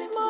tomorrow.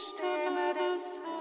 Stimme des Herrn.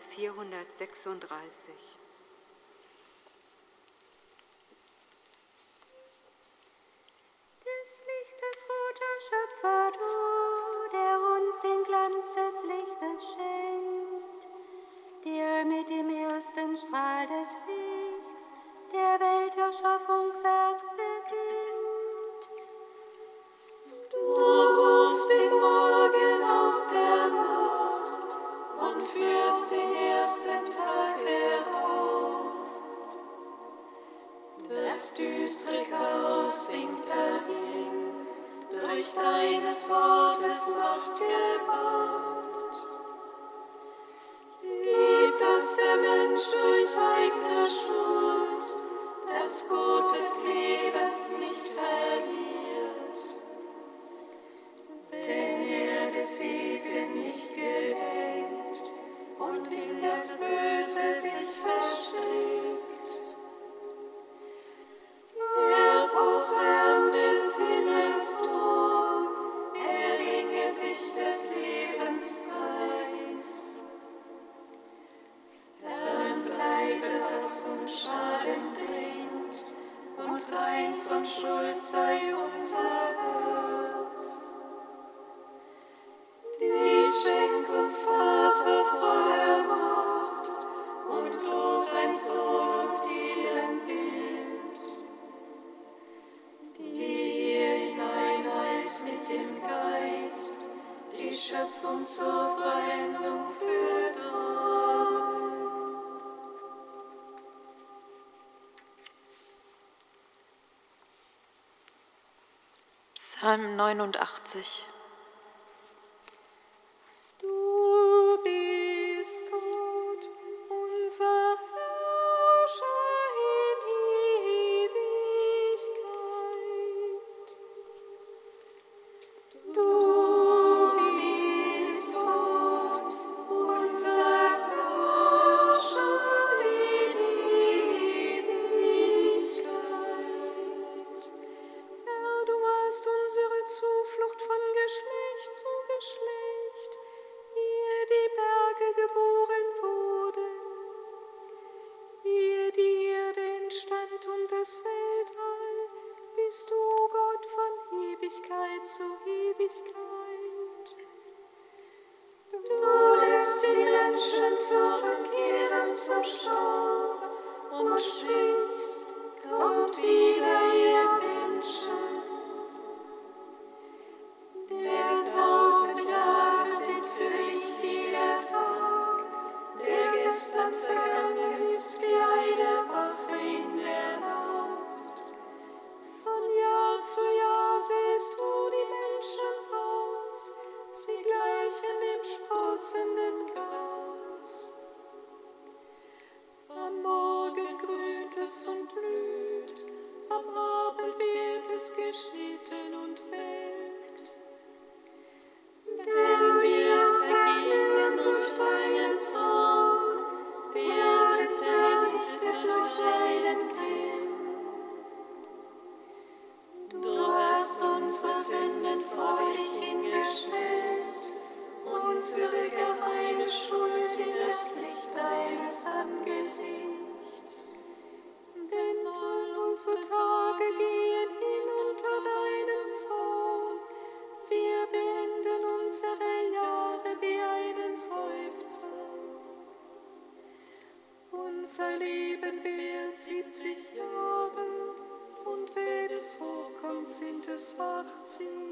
Seite 436. Mysterikaos singt er hin, durch deines Wortes Macht gebaut. Gib, dass der Mensch durch eigene Schuld das Gut des Lebens nicht verliert. Wenn er des Ewigen nicht gedenkt und in das Böse sich verstrickt, Psalm 89 Unser Leben wird 70 Jahre und wenn es hochkommt, sind es 80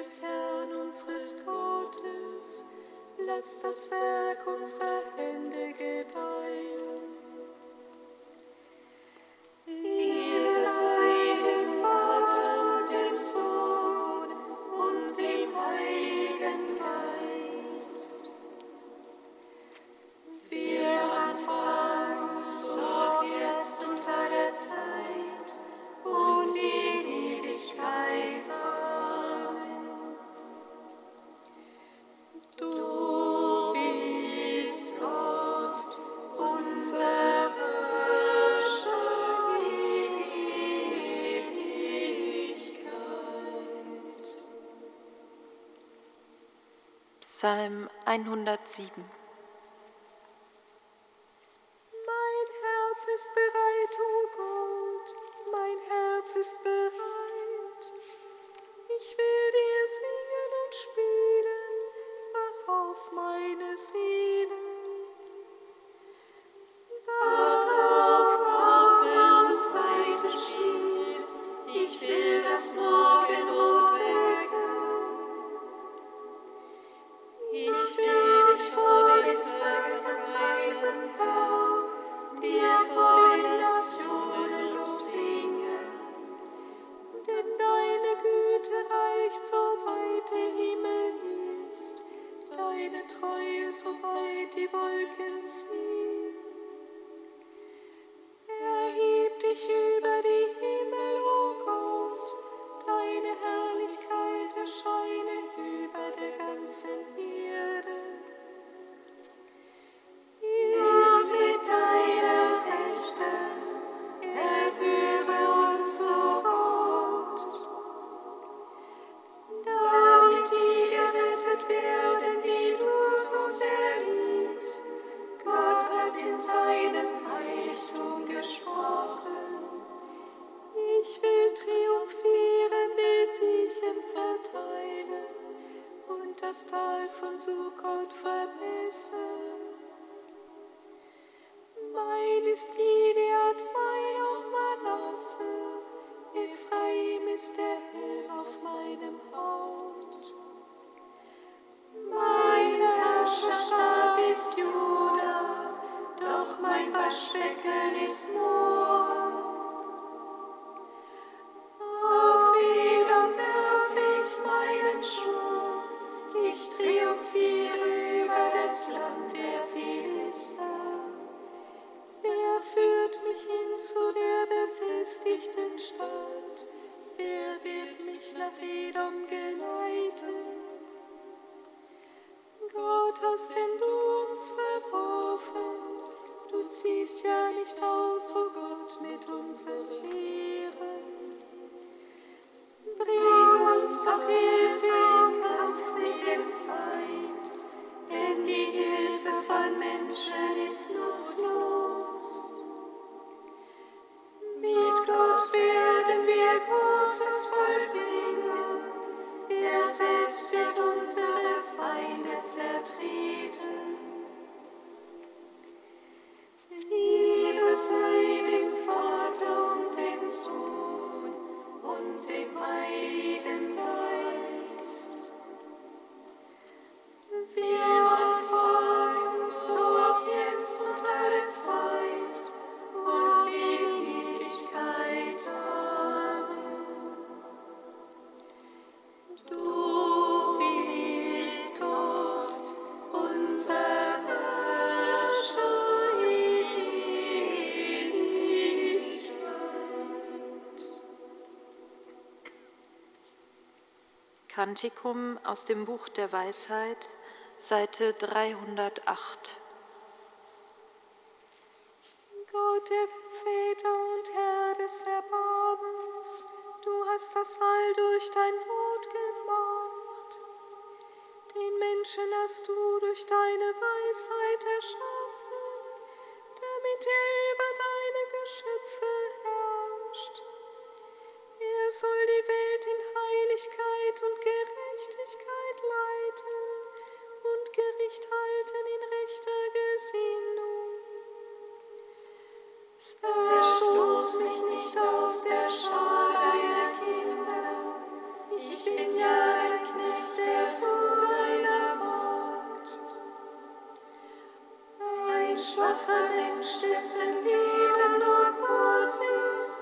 des Herrn unseres Gottes, lass das Werk unserer Hände gedeihen. Psalm 107 lässt dich den Staat, wer wird mich nach Edom geleiten? Gott hast denn du uns verworfen, du ziehst ja nicht aus, o oh Gott, mit unseren Ehren. Bring uns doch Hilfe im Kampf mit dem Feind, denn die Hilfe von Menschen ist nutzlos. Kantikum aus dem Buch der Weisheit, Seite 308. Gott der Väter und Herr des Erbarmens, du hast das All durch dein Wort gemacht. Den Menschen hast du durch deine Weisheit erschaffen, damit er über deine Geschöpfe herrscht. Er soll die Welt in Heiligkeit und Gerechtigkeit leiten und Gericht halten in rechter Gesinnung. Verstoß mich nicht aus der Schar deiner Kinder. Ich bin ja ein Knecht, der Sohn deiner Magd. Ein schwacher Mensch, dessen Leben nur kurz ist,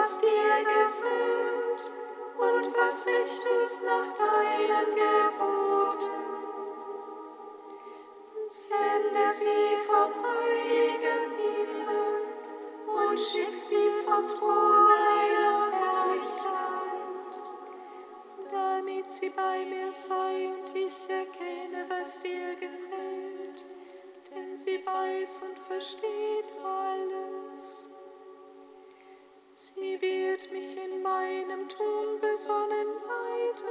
was dir gefällt und was recht ist nach deinen Geboten. Sende sie vom heiligen Himmel und schick sie vom Thron deiner Herrlichkeit, damit sie bei mir sei und ich erkenne, was dir gefällt, denn sie weiß und versteht alles. Sie wird mich in meinem Tun besonnen leiten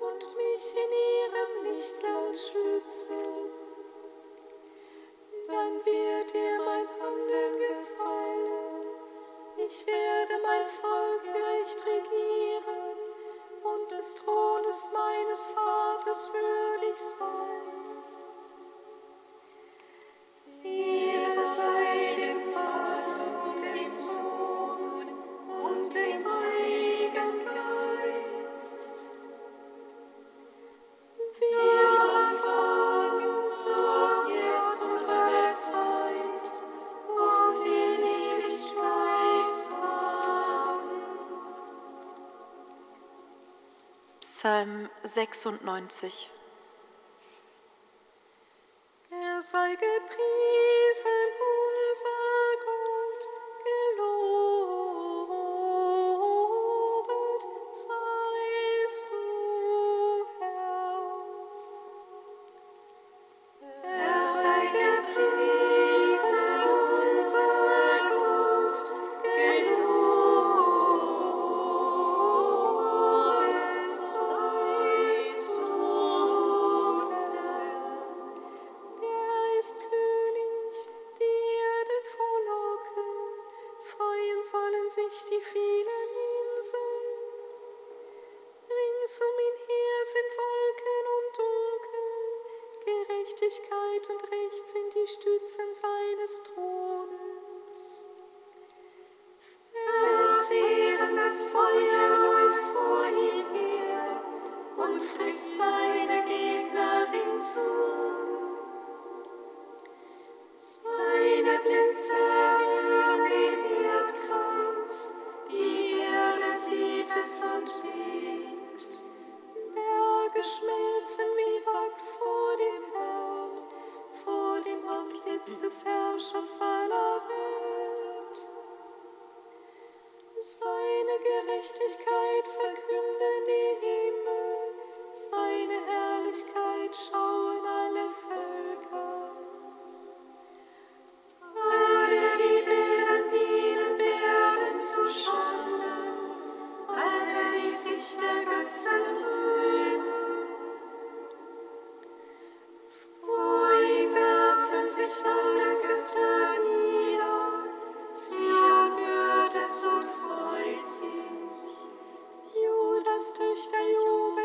und mich in ihrem Lichtland schützen. Dann wird ihr mein Handeln gefallen. Ich werde mein Volk gerecht regieren und des Thrones meines Vaters würdig sein. 96. Er sei gepriesen, Gerechtigkeit und Recht sind die Stützen seines Thrones. Verzehrendes Feuer läuft vor ihm her und frisst seine Gegner ringsum. Seine Blitze erhellen den Erdkreis, die Erde sieht es und bebt. Berge schmelzen wie Wachs vor dem Herrn, dem Antlitz des Herrschers aller Welt. Seine Gerechtigkeit verkünden die Himmel, Seine Herrlichkeit schauen alle Völker. Alle, die Bildern dienen, werden zu Schanden. Alle, die sich der Götzen Judas Töchter jubeln,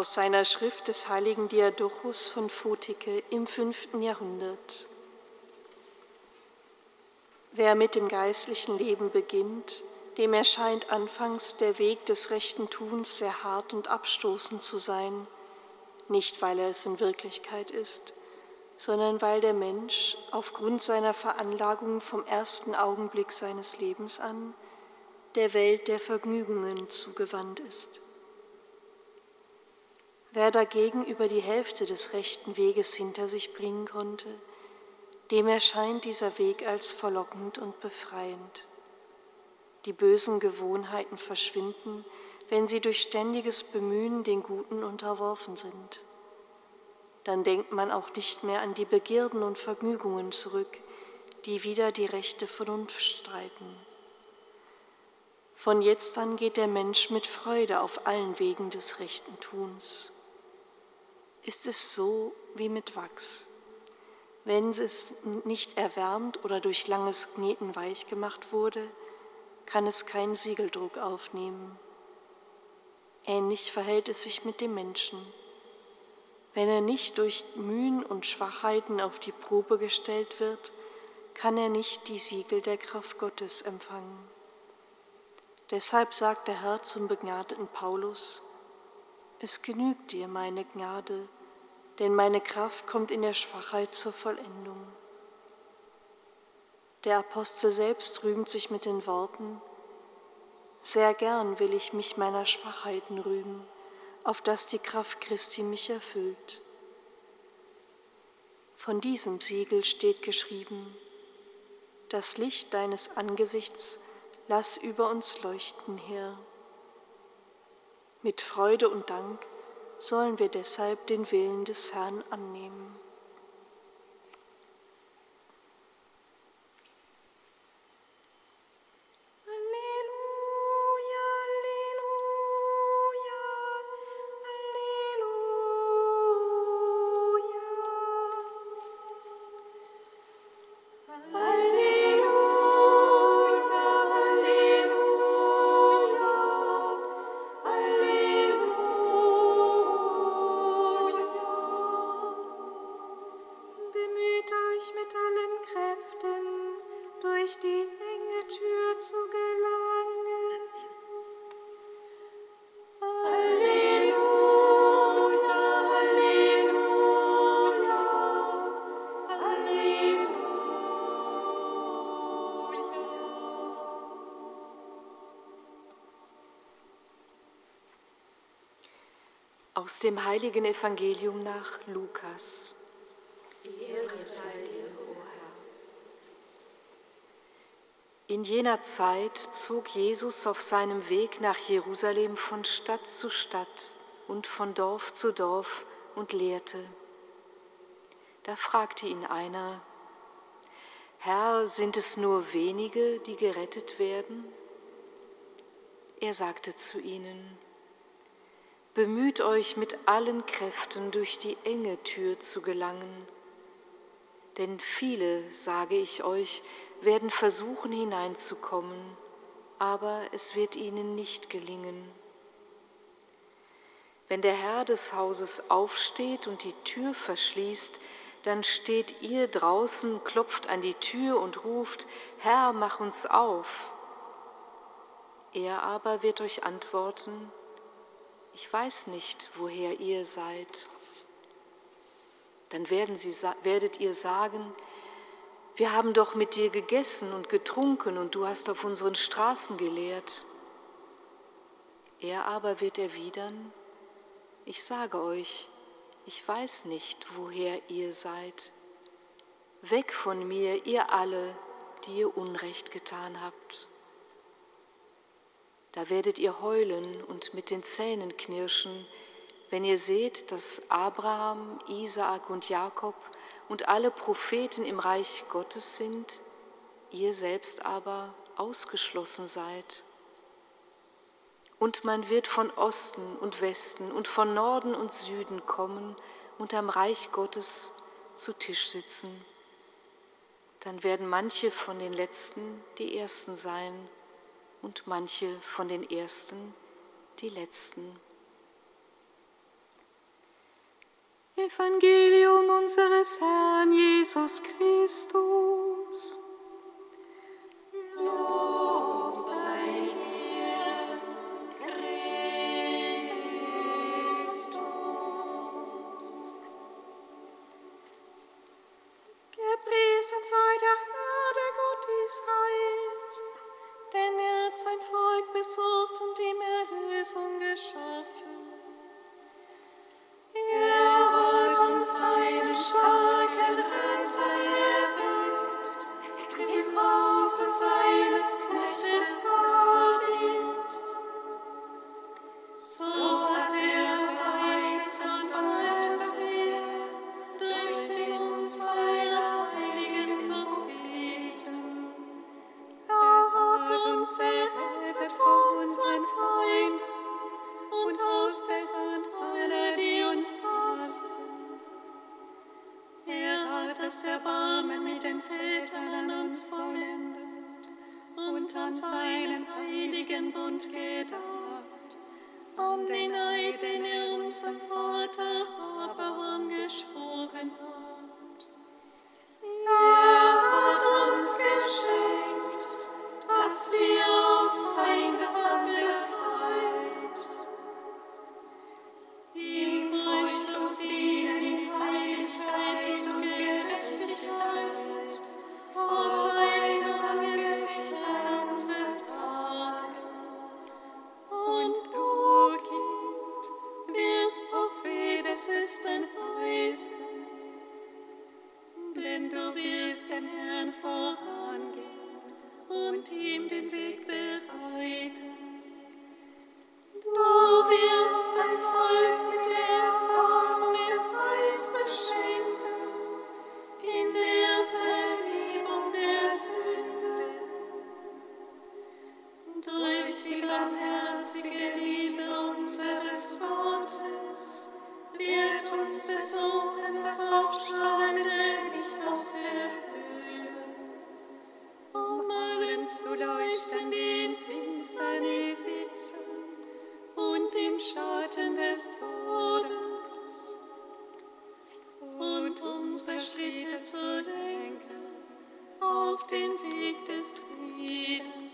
Aus seiner Schrift des heiligen Diadochus von Photike im fünften Jahrhundert. Wer mit dem geistlichen Leben beginnt, dem erscheint anfangs der Weg des rechten Tuns sehr hart und abstoßend zu sein, nicht weil er es in Wirklichkeit ist, sondern weil der Mensch aufgrund seiner Veranlagung vom ersten Augenblick seines Lebens an der Welt der Vergnügungen zugewandt ist. Wer dagegen über die Hälfte des rechten Weges hinter sich bringen konnte, dem erscheint dieser Weg als verlockend und befreiend. Die bösen Gewohnheiten verschwinden, wenn sie durch ständiges Bemühen den Guten unterworfen sind. Dann denkt man auch nicht mehr an die Begierden und Vergnügungen zurück, die wieder die rechte Vernunft streiten. Von jetzt an geht der Mensch mit Freude auf allen Wegen des rechten Tuns. Ist es so wie mit Wachs? Wenn es nicht erwärmt oder durch langes Kneten weich gemacht wurde, kann es keinen Siegeldruck aufnehmen. Ähnlich verhält es sich mit dem Menschen. Wenn er nicht durch Mühen und Schwachheiten auf die Probe gestellt wird, kann er nicht die Siegel der Kraft Gottes empfangen. Deshalb sagt der Herr zum begnadeten Paulus, es genügt dir meine Gnade, denn meine Kraft kommt in der Schwachheit zur Vollendung. Der Apostel selbst rühmt sich mit den Worten, sehr gern will ich mich meiner Schwachheiten rühmen, auf dass die Kraft Christi mich erfüllt. Von diesem Siegel steht geschrieben, das Licht deines Angesichts lass über uns leuchten, Herr. Mit Freude und Dank sollen wir deshalb den Willen des Herrn annehmen. Aus dem heiligen Evangelium nach Lukas. In jener Zeit zog Jesus auf seinem Weg nach Jerusalem von Stadt zu Stadt und von Dorf zu Dorf und lehrte. Da fragte ihn einer, Herr, sind es nur wenige, die gerettet werden? Er sagte zu ihnen, Bemüht euch mit allen Kräften durch die enge Tür zu gelangen. Denn viele, sage ich euch, werden versuchen hineinzukommen, aber es wird ihnen nicht gelingen. Wenn der Herr des Hauses aufsteht und die Tür verschließt, dann steht ihr draußen, klopft an die Tür und ruft, Herr, mach uns auf. Er aber wird euch antworten, ich weiß nicht, woher ihr seid. Dann werden sie, werdet ihr sagen, wir haben doch mit dir gegessen und getrunken und du hast auf unseren Straßen gelehrt. Er aber wird erwidern, ich sage euch, ich weiß nicht, woher ihr seid. Weg von mir, ihr alle, die ihr Unrecht getan habt. Da werdet ihr heulen und mit den Zähnen knirschen, wenn ihr seht, dass Abraham, Isaak und Jakob und alle Propheten im Reich Gottes sind, ihr selbst aber ausgeschlossen seid. Und man wird von Osten und Westen und von Norden und Süden kommen und am Reich Gottes zu Tisch sitzen. Dann werden manche von den Letzten die Ersten sein und manche von den Ersten die Letzten. Evangelium unseres Herrn Jesus Christus. Vater Abraham geschworen hat. Zu leuchten, die in Finsternis sitzen und im Schatten des Todes, und unsere Schritte zu lenken auf den Weg des Friedens.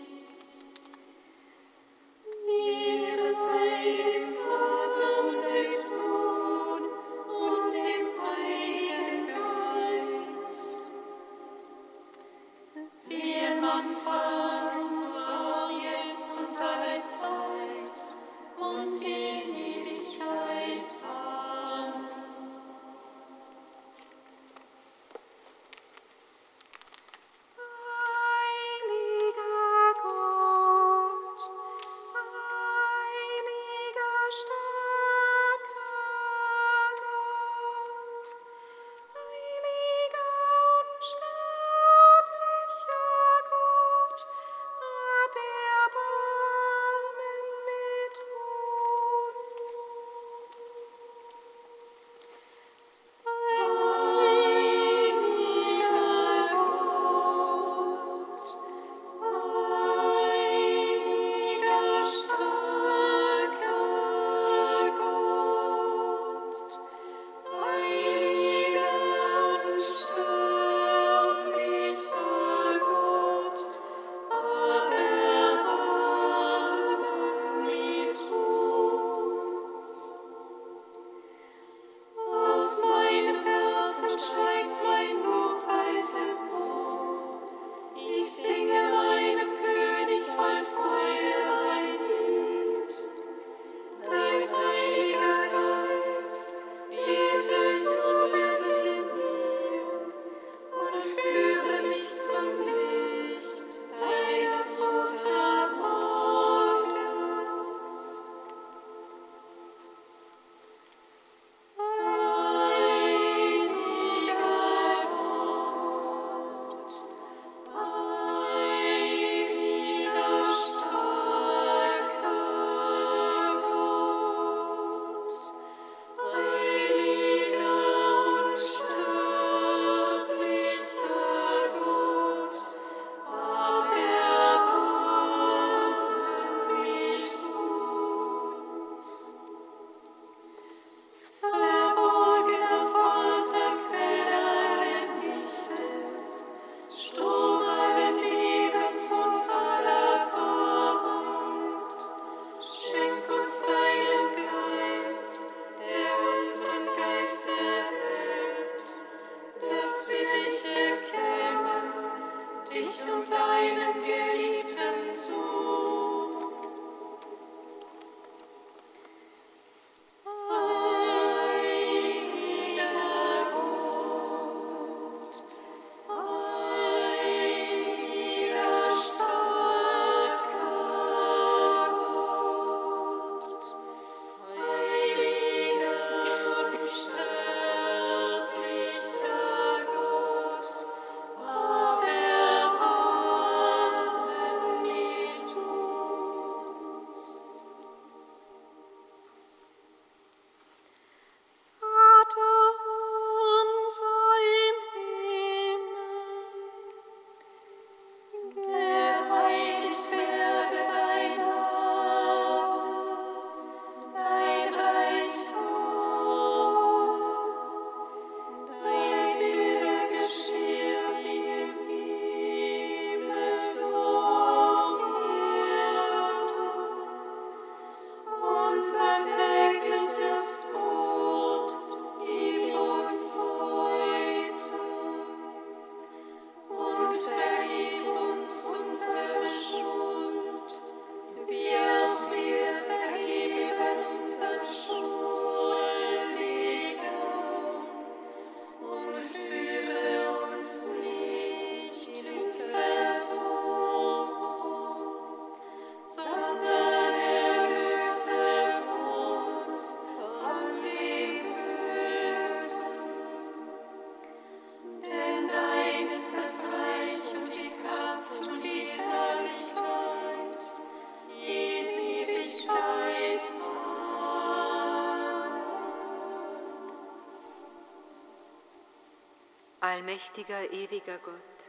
Allmächtiger, ewiger Gott,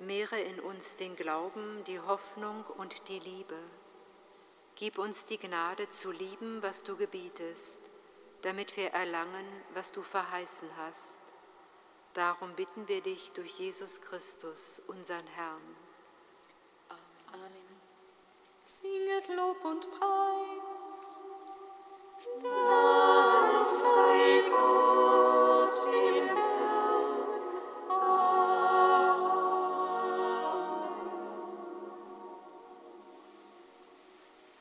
mehre in uns den Glauben, die Hoffnung und die Liebe. Gib uns die Gnade zu lieben, was du gebietest, damit wir erlangen, was du verheißen hast. Darum bitten wir dich durch Jesus Christus, unseren Herrn. Singet Lob und Preis.